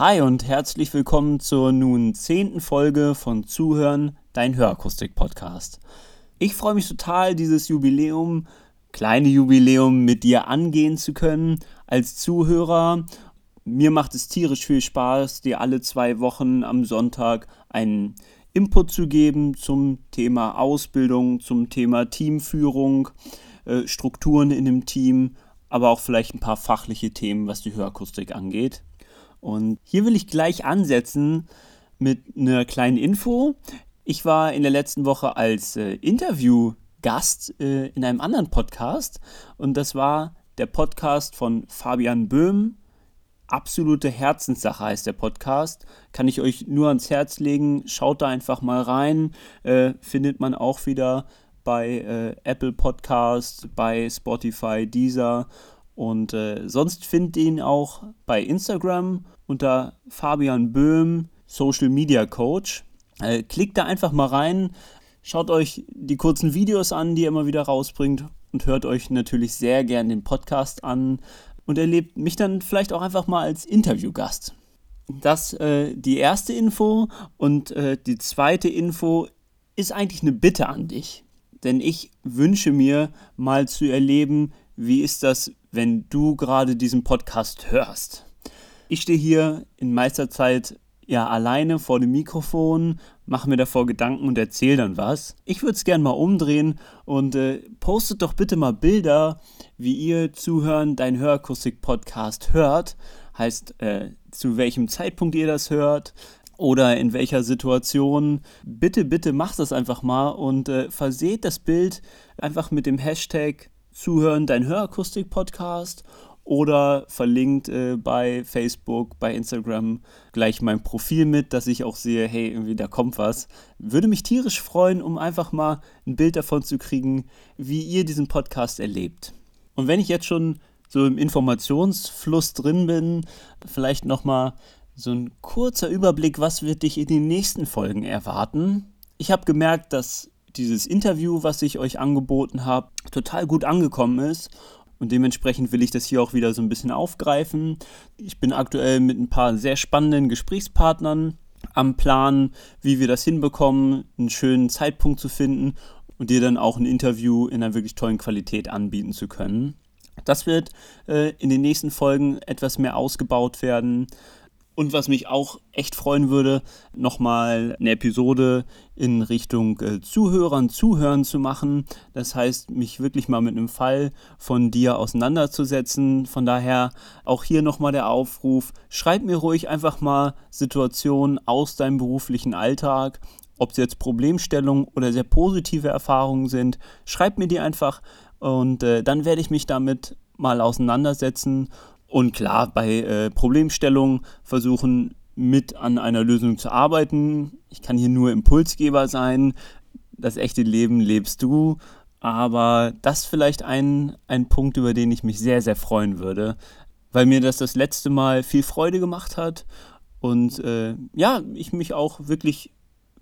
Hi und herzlich willkommen zur nun zehnten Folge von Zuhören, dein Hörakustik-Podcast. Ich freue mich total, dieses Jubiläum, kleine Jubiläum mit dir angehen zu können als Zuhörer. Mir macht es tierisch viel Spaß, dir alle zwei Wochen am Sonntag einen Input zu geben zum Thema Ausbildung, zum Thema Teamführung, äh, Strukturen in dem Team, aber auch vielleicht ein paar fachliche Themen, was die Hörakustik angeht. Und hier will ich gleich ansetzen mit einer kleinen Info. Ich war in der letzten Woche als äh, Interviewgast äh, in einem anderen Podcast und das war der Podcast von Fabian Böhm. Absolute Herzenssache heißt der Podcast. Kann ich euch nur ans Herz legen. Schaut da einfach mal rein. Äh, findet man auch wieder bei äh, Apple Podcasts, bei Spotify, Deezer und äh, sonst findet ihr ihn auch bei Instagram unter Fabian Böhm, Social Media Coach. Äh, klickt da einfach mal rein, schaut euch die kurzen Videos an, die er immer wieder rausbringt und hört euch natürlich sehr gern den Podcast an und erlebt mich dann vielleicht auch einfach mal als Interviewgast. Das äh, die erste Info und äh, die zweite Info ist eigentlich eine Bitte an dich. Denn ich wünsche mir mal zu erleben, wie ist das, wenn du gerade diesen Podcast hörst. Ich stehe hier in Meisterzeit ja alleine vor dem Mikrofon, mache mir davor Gedanken und erzähle dann was. Ich würde es gerne mal umdrehen und äh, postet doch bitte mal Bilder, wie ihr zuhören, dein Hörakustik-Podcast hört. Heißt, äh, zu welchem Zeitpunkt ihr das hört, oder in welcher Situation. Bitte, bitte macht das einfach mal und äh, verseht das Bild einfach mit dem Hashtag Zuhören, dein Hörakustik-Podcast oder verlinkt äh, bei Facebook, bei Instagram gleich mein Profil mit, dass ich auch sehe, hey, irgendwie da kommt was. Würde mich tierisch freuen, um einfach mal ein Bild davon zu kriegen, wie ihr diesen Podcast erlebt. Und wenn ich jetzt schon so im Informationsfluss drin bin, vielleicht nochmal so ein kurzer Überblick, was wird dich in den nächsten Folgen erwarten. Ich habe gemerkt, dass dieses Interview, was ich euch angeboten habe, total gut angekommen ist. Und dementsprechend will ich das hier auch wieder so ein bisschen aufgreifen. Ich bin aktuell mit ein paar sehr spannenden Gesprächspartnern am Plan, wie wir das hinbekommen, einen schönen Zeitpunkt zu finden und dir dann auch ein Interview in einer wirklich tollen Qualität anbieten zu können. Das wird äh, in den nächsten Folgen etwas mehr ausgebaut werden. Und was mich auch echt freuen würde, nochmal eine Episode in Richtung äh, Zuhörern, Zuhören zu machen. Das heißt, mich wirklich mal mit einem Fall von dir auseinanderzusetzen. Von daher auch hier nochmal der Aufruf, schreib mir ruhig einfach mal Situationen aus deinem beruflichen Alltag. Ob es jetzt Problemstellungen oder sehr positive Erfahrungen sind, schreib mir die einfach und äh, dann werde ich mich damit mal auseinandersetzen und klar, bei äh, Problemstellungen versuchen mit an einer Lösung zu arbeiten. Ich kann hier nur Impulsgeber sein. Das echte Leben lebst du. Aber das ist vielleicht ein, ein Punkt, über den ich mich sehr, sehr freuen würde, weil mir das das letzte Mal viel Freude gemacht hat und äh, ja, ich mich auch wirklich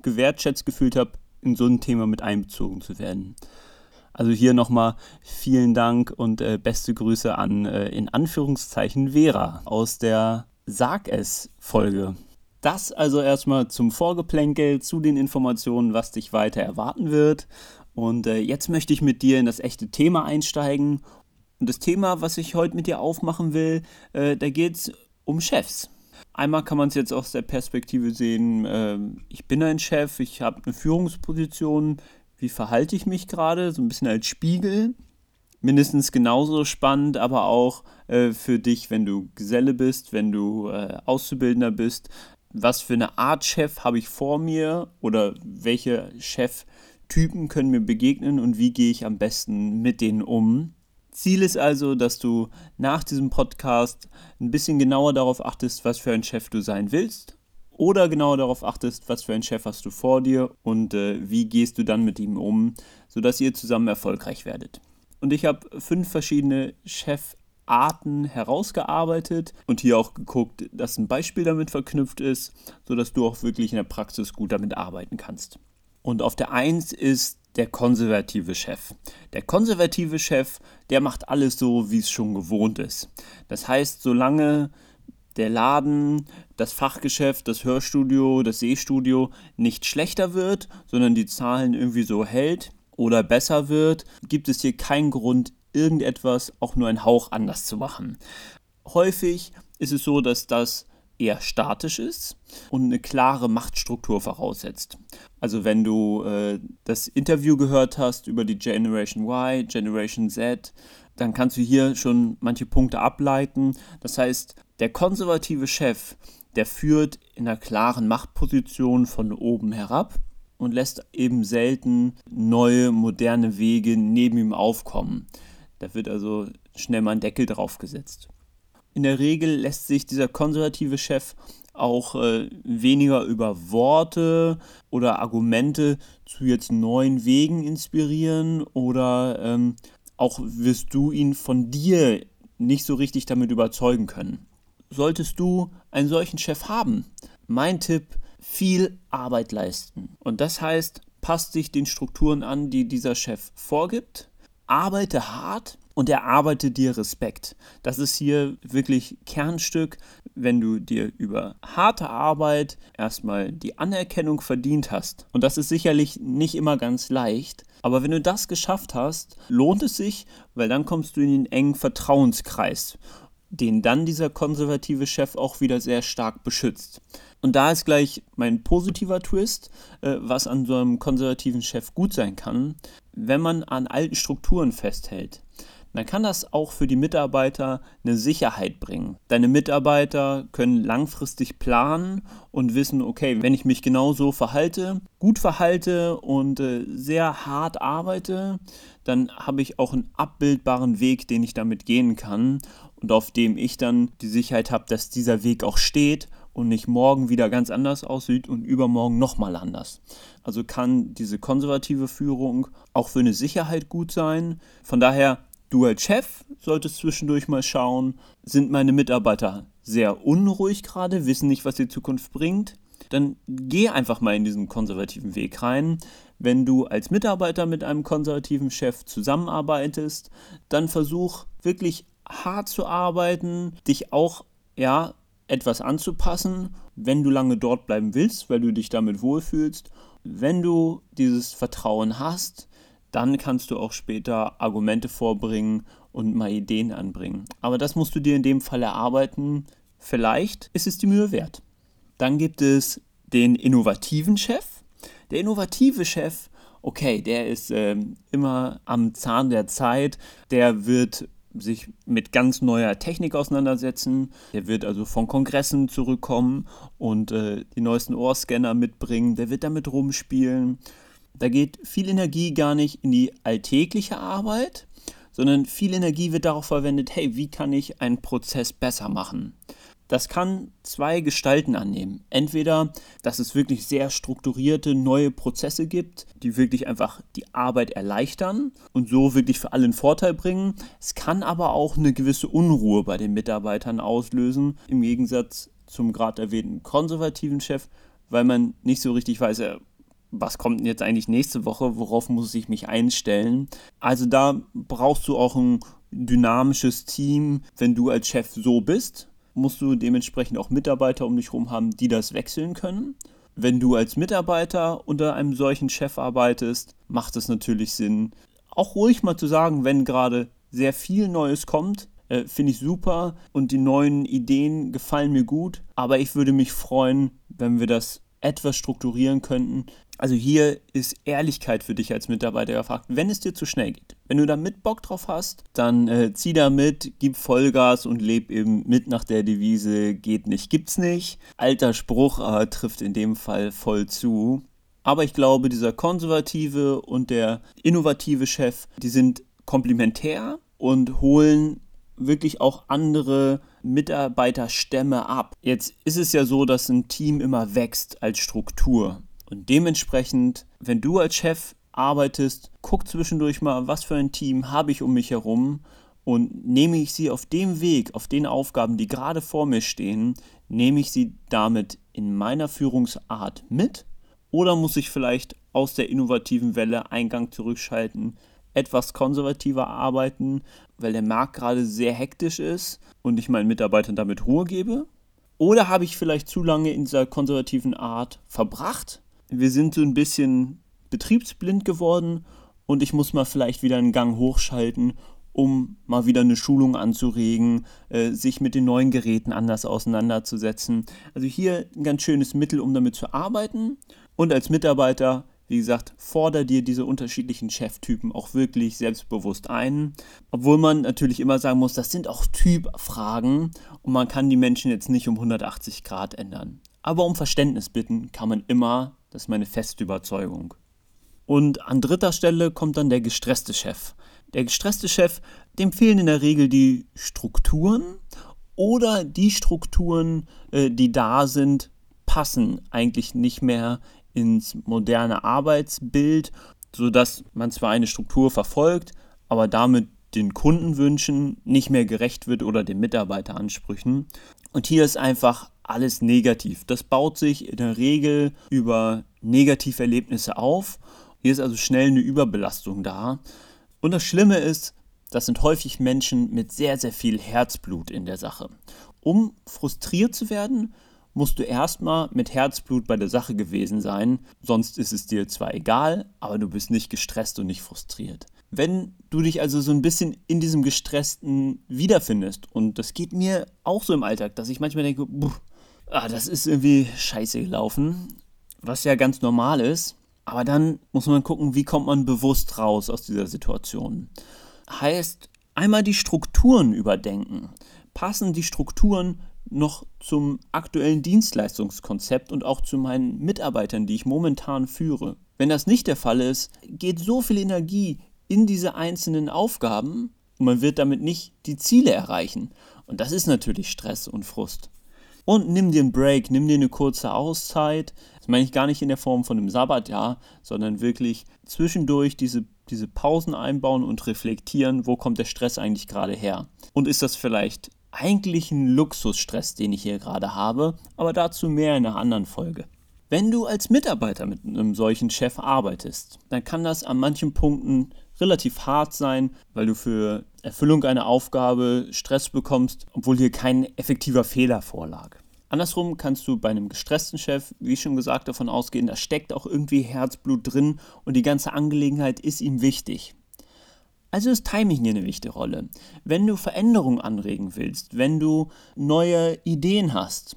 gewertschätzt gefühlt habe, in so ein Thema mit einbezogen zu werden. Also hier nochmal vielen Dank und äh, beste Grüße an äh, in Anführungszeichen Vera aus der Sag es Folge. Das also erstmal zum Vorgeplänkel, zu den Informationen, was dich weiter erwarten wird. Und äh, jetzt möchte ich mit dir in das echte Thema einsteigen. Und das Thema, was ich heute mit dir aufmachen will, äh, da geht es um Chefs. Einmal kann man es jetzt aus der Perspektive sehen, äh, ich bin ein Chef, ich habe eine Führungsposition, wie verhalte ich mich gerade, so ein bisschen als Spiegel. Mindestens genauso spannend, aber auch äh, für dich, wenn du Geselle bist, wenn du äh, Auszubildender bist. Was für eine Art Chef habe ich vor mir oder welche Cheftypen können mir begegnen und wie gehe ich am besten mit denen um? Ziel ist also, dass du nach diesem Podcast ein bisschen genauer darauf achtest, was für ein Chef du sein willst oder genauer darauf achtest, was für einen Chef hast du vor dir und äh, wie gehst du dann mit ihm um, sodass ihr zusammen erfolgreich werdet. Und ich habe fünf verschiedene Chefarten herausgearbeitet und hier auch geguckt, dass ein Beispiel damit verknüpft ist, sodass du auch wirklich in der Praxis gut damit arbeiten kannst. Und auf der Eins ist der konservative Chef. Der konservative Chef, der macht alles so, wie es schon gewohnt ist. Das heißt, solange der Laden, das Fachgeschäft, das Hörstudio, das Sehstudio nicht schlechter wird, sondern die Zahlen irgendwie so hält oder besser wird, gibt es hier keinen Grund, irgendetwas auch nur einen Hauch anders zu machen. Häufig ist es so, dass das eher statisch ist und eine klare Machtstruktur voraussetzt. Also wenn du äh, das Interview gehört hast über die Generation Y, Generation Z, dann kannst du hier schon manche Punkte ableiten. Das heißt, der konservative Chef, der führt in einer klaren Machtposition von oben herab und lässt eben selten neue, moderne Wege neben ihm aufkommen. Da wird also schnell mal ein Deckel drauf gesetzt. In der Regel lässt sich dieser konservative Chef auch äh, weniger über Worte oder Argumente zu jetzt neuen Wegen inspirieren oder ähm, auch wirst du ihn von dir nicht so richtig damit überzeugen können. Solltest du einen solchen Chef haben, mein Tipp, viel Arbeit leisten. Und das heißt, passt dich den Strukturen an, die dieser Chef vorgibt, arbeite hart und er arbeitet dir Respekt. Das ist hier wirklich Kernstück, wenn du dir über harte Arbeit erstmal die Anerkennung verdient hast. Und das ist sicherlich nicht immer ganz leicht, aber wenn du das geschafft hast, lohnt es sich, weil dann kommst du in den engen Vertrauenskreis, den dann dieser konservative Chef auch wieder sehr stark beschützt. Und da ist gleich mein positiver Twist, äh, was an so einem konservativen Chef gut sein kann, wenn man an alten Strukturen festhält dann kann das auch für die Mitarbeiter eine Sicherheit bringen. Deine Mitarbeiter können langfristig planen und wissen, okay, wenn ich mich genau so verhalte, gut verhalte und äh, sehr hart arbeite, dann habe ich auch einen abbildbaren Weg, den ich damit gehen kann und auf dem ich dann die Sicherheit habe, dass dieser Weg auch steht und nicht morgen wieder ganz anders aussieht und übermorgen nochmal anders. Also kann diese konservative Führung auch für eine Sicherheit gut sein. Von daher Du als Chef solltest zwischendurch mal schauen, sind meine Mitarbeiter sehr unruhig gerade, wissen nicht, was die Zukunft bringt. Dann geh einfach mal in diesen konservativen Weg rein. Wenn du als Mitarbeiter mit einem konservativen Chef zusammenarbeitest, dann versuch wirklich hart zu arbeiten, dich auch ja etwas anzupassen, wenn du lange dort bleiben willst, weil du dich damit wohlfühlst. Wenn du dieses Vertrauen hast, dann kannst du auch später Argumente vorbringen und mal Ideen anbringen. Aber das musst du dir in dem Fall erarbeiten. Vielleicht ist es die Mühe wert. Dann gibt es den innovativen Chef. Der innovative Chef, okay, der ist äh, immer am Zahn der Zeit. Der wird sich mit ganz neuer Technik auseinandersetzen. Der wird also von Kongressen zurückkommen und äh, die neuesten Ohrscanner mitbringen. Der wird damit rumspielen da geht viel Energie gar nicht in die alltägliche Arbeit, sondern viel Energie wird darauf verwendet, hey, wie kann ich einen Prozess besser machen? Das kann zwei Gestalten annehmen. Entweder, dass es wirklich sehr strukturierte neue Prozesse gibt, die wirklich einfach die Arbeit erleichtern und so wirklich für alle einen Vorteil bringen. Es kann aber auch eine gewisse Unruhe bei den Mitarbeitern auslösen, im Gegensatz zum gerade erwähnten konservativen Chef, weil man nicht so richtig weiß, was kommt denn jetzt eigentlich nächste Woche, worauf muss ich mich einstellen. Also da brauchst du auch ein dynamisches Team, wenn du als Chef so bist, musst du dementsprechend auch Mitarbeiter um dich herum haben, die das wechseln können. Wenn du als Mitarbeiter unter einem solchen Chef arbeitest, macht es natürlich Sinn, auch ruhig mal zu sagen, wenn gerade sehr viel Neues kommt, äh, finde ich super und die neuen Ideen gefallen mir gut, aber ich würde mich freuen, wenn wir das etwas strukturieren könnten, also hier ist Ehrlichkeit für dich als Mitarbeiter gefragt, wenn es dir zu schnell geht. Wenn du da mit Bock drauf hast, dann äh, zieh da mit, gib Vollgas und leb eben mit nach der Devise, geht nicht, gibt's nicht. Alter Spruch äh, trifft in dem Fall voll zu. Aber ich glaube, dieser konservative und der innovative Chef, die sind komplementär und holen wirklich auch andere Mitarbeiterstämme ab. Jetzt ist es ja so, dass ein Team immer wächst als Struktur. Und dementsprechend, wenn du als Chef arbeitest, guck zwischendurch mal, was für ein Team habe ich um mich herum und nehme ich sie auf dem Weg, auf den Aufgaben, die gerade vor mir stehen, nehme ich sie damit in meiner Führungsart mit oder muss ich vielleicht aus der innovativen Welle Eingang zurückschalten, etwas konservativer arbeiten, weil der Markt gerade sehr hektisch ist und ich meinen Mitarbeitern damit Ruhe gebe? Oder habe ich vielleicht zu lange in dieser konservativen Art verbracht? Wir sind so ein bisschen betriebsblind geworden und ich muss mal vielleicht wieder einen Gang hochschalten, um mal wieder eine Schulung anzuregen, äh, sich mit den neuen Geräten anders auseinanderzusetzen. Also hier ein ganz schönes Mittel, um damit zu arbeiten. Und als Mitarbeiter wie gesagt, forder dir diese unterschiedlichen Cheftypen auch wirklich selbstbewusst ein. Obwohl man natürlich immer sagen muss, das sind auch Typfragen und man kann die Menschen jetzt nicht um 180 Grad ändern. Aber um Verständnis bitten kann man immer, das ist meine feste Überzeugung. Und an dritter Stelle kommt dann der gestresste Chef. Der gestresste Chef, dem fehlen in der Regel die Strukturen oder die Strukturen, äh, die da sind, passen eigentlich nicht mehr ins moderne Arbeitsbild, sodass man zwar eine Struktur verfolgt, aber damit den Kundenwünschen nicht mehr gerecht wird oder den Mitarbeiteransprüchen. Und hier ist einfach alles negativ. Das baut sich in der Regel über Negativerlebnisse auf. Hier ist also schnell eine Überbelastung da. Und das Schlimme ist, das sind häufig Menschen mit sehr, sehr viel Herzblut in der Sache. Um frustriert zu werden, musst du erstmal mit Herzblut bei der Sache gewesen sein, sonst ist es dir zwar egal, aber du bist nicht gestresst und nicht frustriert. Wenn du dich also so ein bisschen in diesem Gestressten wiederfindest, und das geht mir auch so im Alltag, dass ich manchmal denke, ah, das ist irgendwie scheiße gelaufen, was ja ganz normal ist, aber dann muss man gucken, wie kommt man bewusst raus aus dieser Situation. Heißt, einmal die Strukturen überdenken. Passen die Strukturen noch zum aktuellen Dienstleistungskonzept und auch zu meinen Mitarbeitern, die ich momentan führe. Wenn das nicht der Fall ist, geht so viel Energie in diese einzelnen Aufgaben und man wird damit nicht die Ziele erreichen. Und das ist natürlich Stress und Frust. Und nimm dir einen Break, nimm dir eine kurze Auszeit. Das meine ich gar nicht in der Form von einem Sabbatjahr, sondern wirklich zwischendurch diese, diese Pausen einbauen und reflektieren, wo kommt der Stress eigentlich gerade her. Und ist das vielleicht eigentlich ein Luxusstress, den ich hier gerade habe, aber dazu mehr in einer anderen Folge. Wenn du als Mitarbeiter mit einem solchen Chef arbeitest, dann kann das an manchen Punkten relativ hart sein, weil du für Erfüllung einer Aufgabe Stress bekommst, obwohl hier kein effektiver Fehler vorlag. Andersrum kannst du bei einem gestressten Chef, wie schon gesagt, davon ausgehen, da steckt auch irgendwie Herzblut drin und die ganze Angelegenheit ist ihm wichtig. Also ist Timing hier eine wichtige Rolle. Wenn du Veränderungen anregen willst, wenn du neue Ideen hast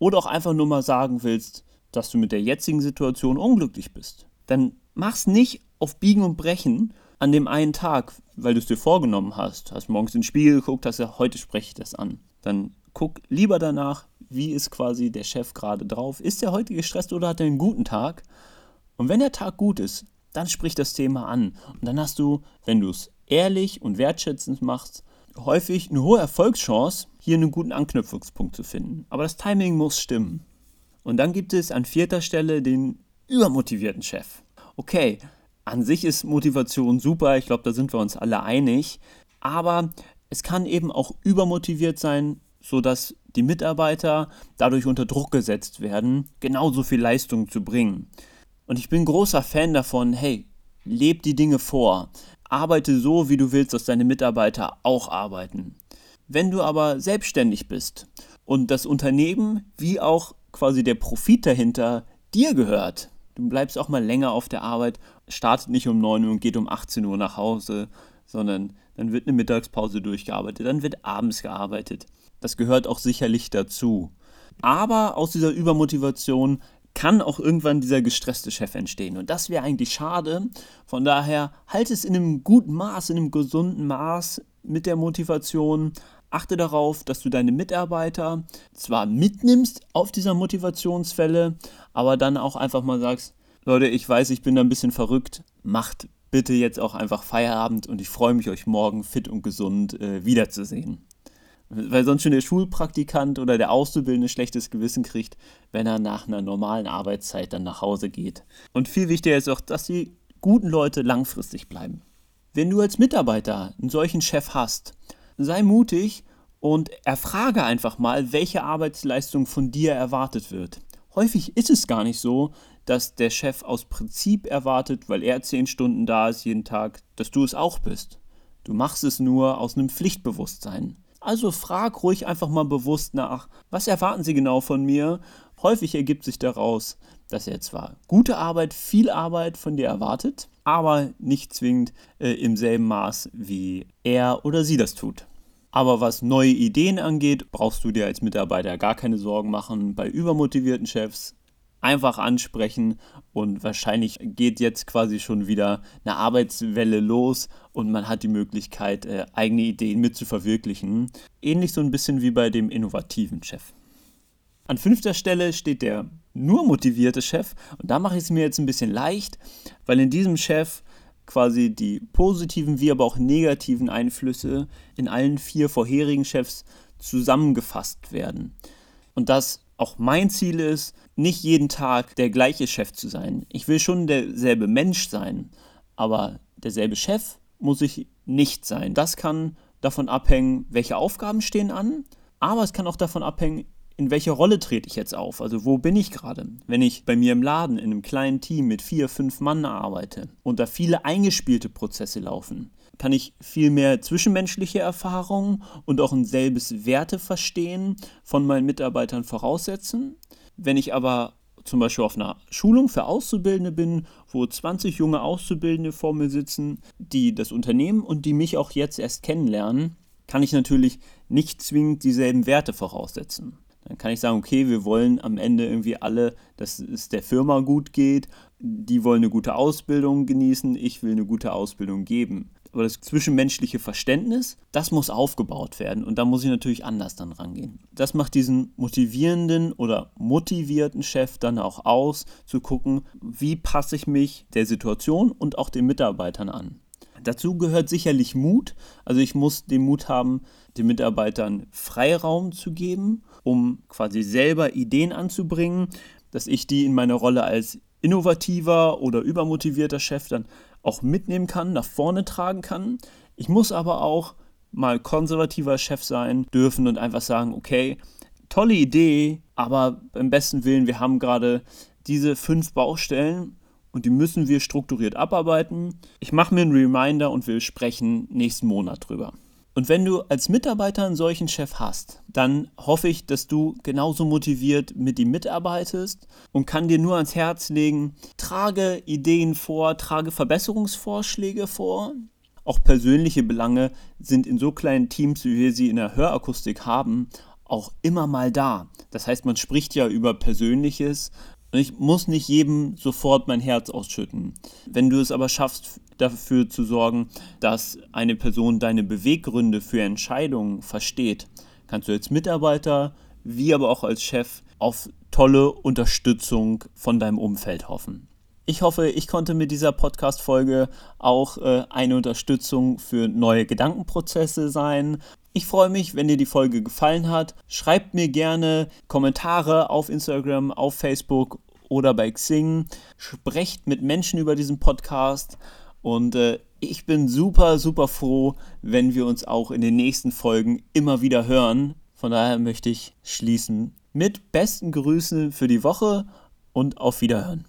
oder auch einfach nur mal sagen willst, dass du mit der jetzigen Situation unglücklich bist, dann mach's nicht auf Biegen und Brechen an dem einen Tag, weil du es dir vorgenommen hast. Hast morgens in den Spiegel geguckt, hast ja, heute spreche ich das an. Dann guck lieber danach, wie ist quasi der Chef gerade drauf. Ist er heute gestresst oder hat er einen guten Tag? Und wenn der Tag gut ist, dann sprich das Thema an. Und dann hast du, wenn du es ehrlich und wertschätzend machst, häufig eine hohe Erfolgschance, hier einen guten Anknüpfungspunkt zu finden. Aber das Timing muss stimmen. Und dann gibt es an vierter Stelle den übermotivierten Chef. Okay, an sich ist Motivation super, ich glaube, da sind wir uns alle einig. Aber es kann eben auch übermotiviert sein, sodass die Mitarbeiter dadurch unter Druck gesetzt werden, genauso viel Leistung zu bringen. Und ich bin großer Fan davon, hey, leb die Dinge vor arbeite so, wie du willst, dass deine Mitarbeiter auch arbeiten. Wenn du aber selbstständig bist und das Unternehmen wie auch quasi der Profit dahinter dir gehört, du bleibst auch mal länger auf der Arbeit, startet nicht um 9 Uhr und geht um 18 Uhr nach Hause, sondern dann wird eine Mittagspause durchgearbeitet, dann wird abends gearbeitet. Das gehört auch sicherlich dazu. Aber aus dieser Übermotivation kann auch irgendwann dieser gestresste Chef entstehen. Und das wäre eigentlich schade. Von daher halte es in einem guten Maß, in einem gesunden Maß mit der Motivation. Achte darauf, dass du deine Mitarbeiter zwar mitnimmst auf dieser Motivationsfälle, aber dann auch einfach mal sagst, Leute, ich weiß, ich bin da ein bisschen verrückt, macht bitte jetzt auch einfach Feierabend und ich freue mich, euch morgen fit und gesund äh, wiederzusehen weil sonst schon der Schulpraktikant oder der Auszubildende schlechtes Gewissen kriegt, wenn er nach einer normalen Arbeitszeit dann nach Hause geht. Und viel wichtiger ist auch, dass die guten Leute langfristig bleiben. Wenn du als Mitarbeiter einen solchen Chef hast, sei mutig und erfrage einfach mal, welche Arbeitsleistung von dir erwartet wird. Häufig ist es gar nicht so, dass der Chef aus Prinzip erwartet, weil er zehn Stunden da ist jeden Tag, dass du es auch bist. Du machst es nur aus einem Pflichtbewusstsein. Also frag ruhig einfach mal bewusst nach, was erwarten Sie genau von mir? Häufig ergibt sich daraus, dass er zwar gute Arbeit, viel Arbeit von dir erwartet, aber nicht zwingend äh, im selben Maß, wie er oder sie das tut. Aber was neue Ideen angeht, brauchst du dir als Mitarbeiter gar keine Sorgen machen. Bei übermotivierten Chefs einfach ansprechen und wahrscheinlich geht jetzt quasi schon wieder eine Arbeitswelle los und man hat die Möglichkeit, äh, eigene Ideen mit zu verwirklichen. Ähnlich so ein bisschen wie bei dem innovativen Chef. An fünfter Stelle steht der nur motivierte Chef und da mache ich es mir jetzt ein bisschen leicht, weil in diesem Chef quasi die positiven wie aber auch negativen Einflüsse in allen vier vorherigen Chefs zusammengefasst werden. Und das auch mein Ziel ist, nicht jeden Tag der gleiche Chef zu sein. Ich will schon derselbe Mensch sein, aber derselbe Chef muss ich nicht sein. Das kann davon abhängen, welche Aufgaben stehen an, aber es kann auch davon abhängen, in welche Rolle trete ich jetzt auf? Also wo bin ich gerade? Wenn ich bei mir im Laden in einem kleinen Team mit vier, fünf Mann arbeite und da viele eingespielte Prozesse laufen, kann ich viel mehr zwischenmenschliche Erfahrungen und auch ein selbes Werteverstehen von meinen Mitarbeitern voraussetzen. Wenn ich aber zum Beispiel auf einer Schulung für Auszubildende bin, wo 20 junge Auszubildende vor mir sitzen, die das Unternehmen und die mich auch jetzt erst kennenlernen, kann ich natürlich nicht zwingend dieselben Werte voraussetzen. Dann kann ich sagen, okay, wir wollen am Ende irgendwie alle, dass es der Firma gut geht. Die wollen eine gute Ausbildung genießen, ich will eine gute Ausbildung geben. Aber das zwischenmenschliche Verständnis, das muss aufgebaut werden und da muss ich natürlich anders dann rangehen. Das macht diesen motivierenden oder motivierten Chef dann auch aus, zu gucken, wie passe ich mich der Situation und auch den Mitarbeitern an. Dazu gehört sicherlich Mut. Also ich muss den Mut haben, den Mitarbeitern Freiraum zu geben, um quasi selber Ideen anzubringen, dass ich die in meiner Rolle als innovativer oder übermotivierter Chef dann auch mitnehmen kann, nach vorne tragen kann. Ich muss aber auch mal konservativer Chef sein dürfen und einfach sagen, okay, tolle Idee, aber beim besten Willen, wir haben gerade diese fünf Baustellen und die müssen wir strukturiert abarbeiten. Ich mache mir einen Reminder und will sprechen nächsten Monat drüber. Und wenn du als Mitarbeiter einen solchen Chef hast, dann hoffe ich, dass du genauso motiviert mit ihm mitarbeitest und kann dir nur ans Herz legen, trage Ideen vor, trage Verbesserungsvorschläge vor. Auch persönliche Belange sind in so kleinen Teams, wie wir sie in der Hörakustik haben, auch immer mal da. Das heißt, man spricht ja über Persönliches und ich muss nicht jedem sofort mein Herz ausschütten. Wenn du es aber schaffst, dafür zu sorgen, dass eine Person deine Beweggründe für Entscheidungen versteht, kannst du als Mitarbeiter wie aber auch als Chef auf tolle Unterstützung von deinem Umfeld hoffen. Ich hoffe, ich konnte mit dieser Podcast-Folge auch äh, eine Unterstützung für neue Gedankenprozesse sein. Ich freue mich, wenn dir die Folge gefallen hat. Schreibt mir gerne Kommentare auf Instagram, auf Facebook oder bei Xing. Sprecht mit Menschen über diesen Podcast. Und äh, ich bin super, super froh, wenn wir uns auch in den nächsten Folgen immer wieder hören. Von daher möchte ich schließen mit besten Grüßen für die Woche und auf Wiederhören.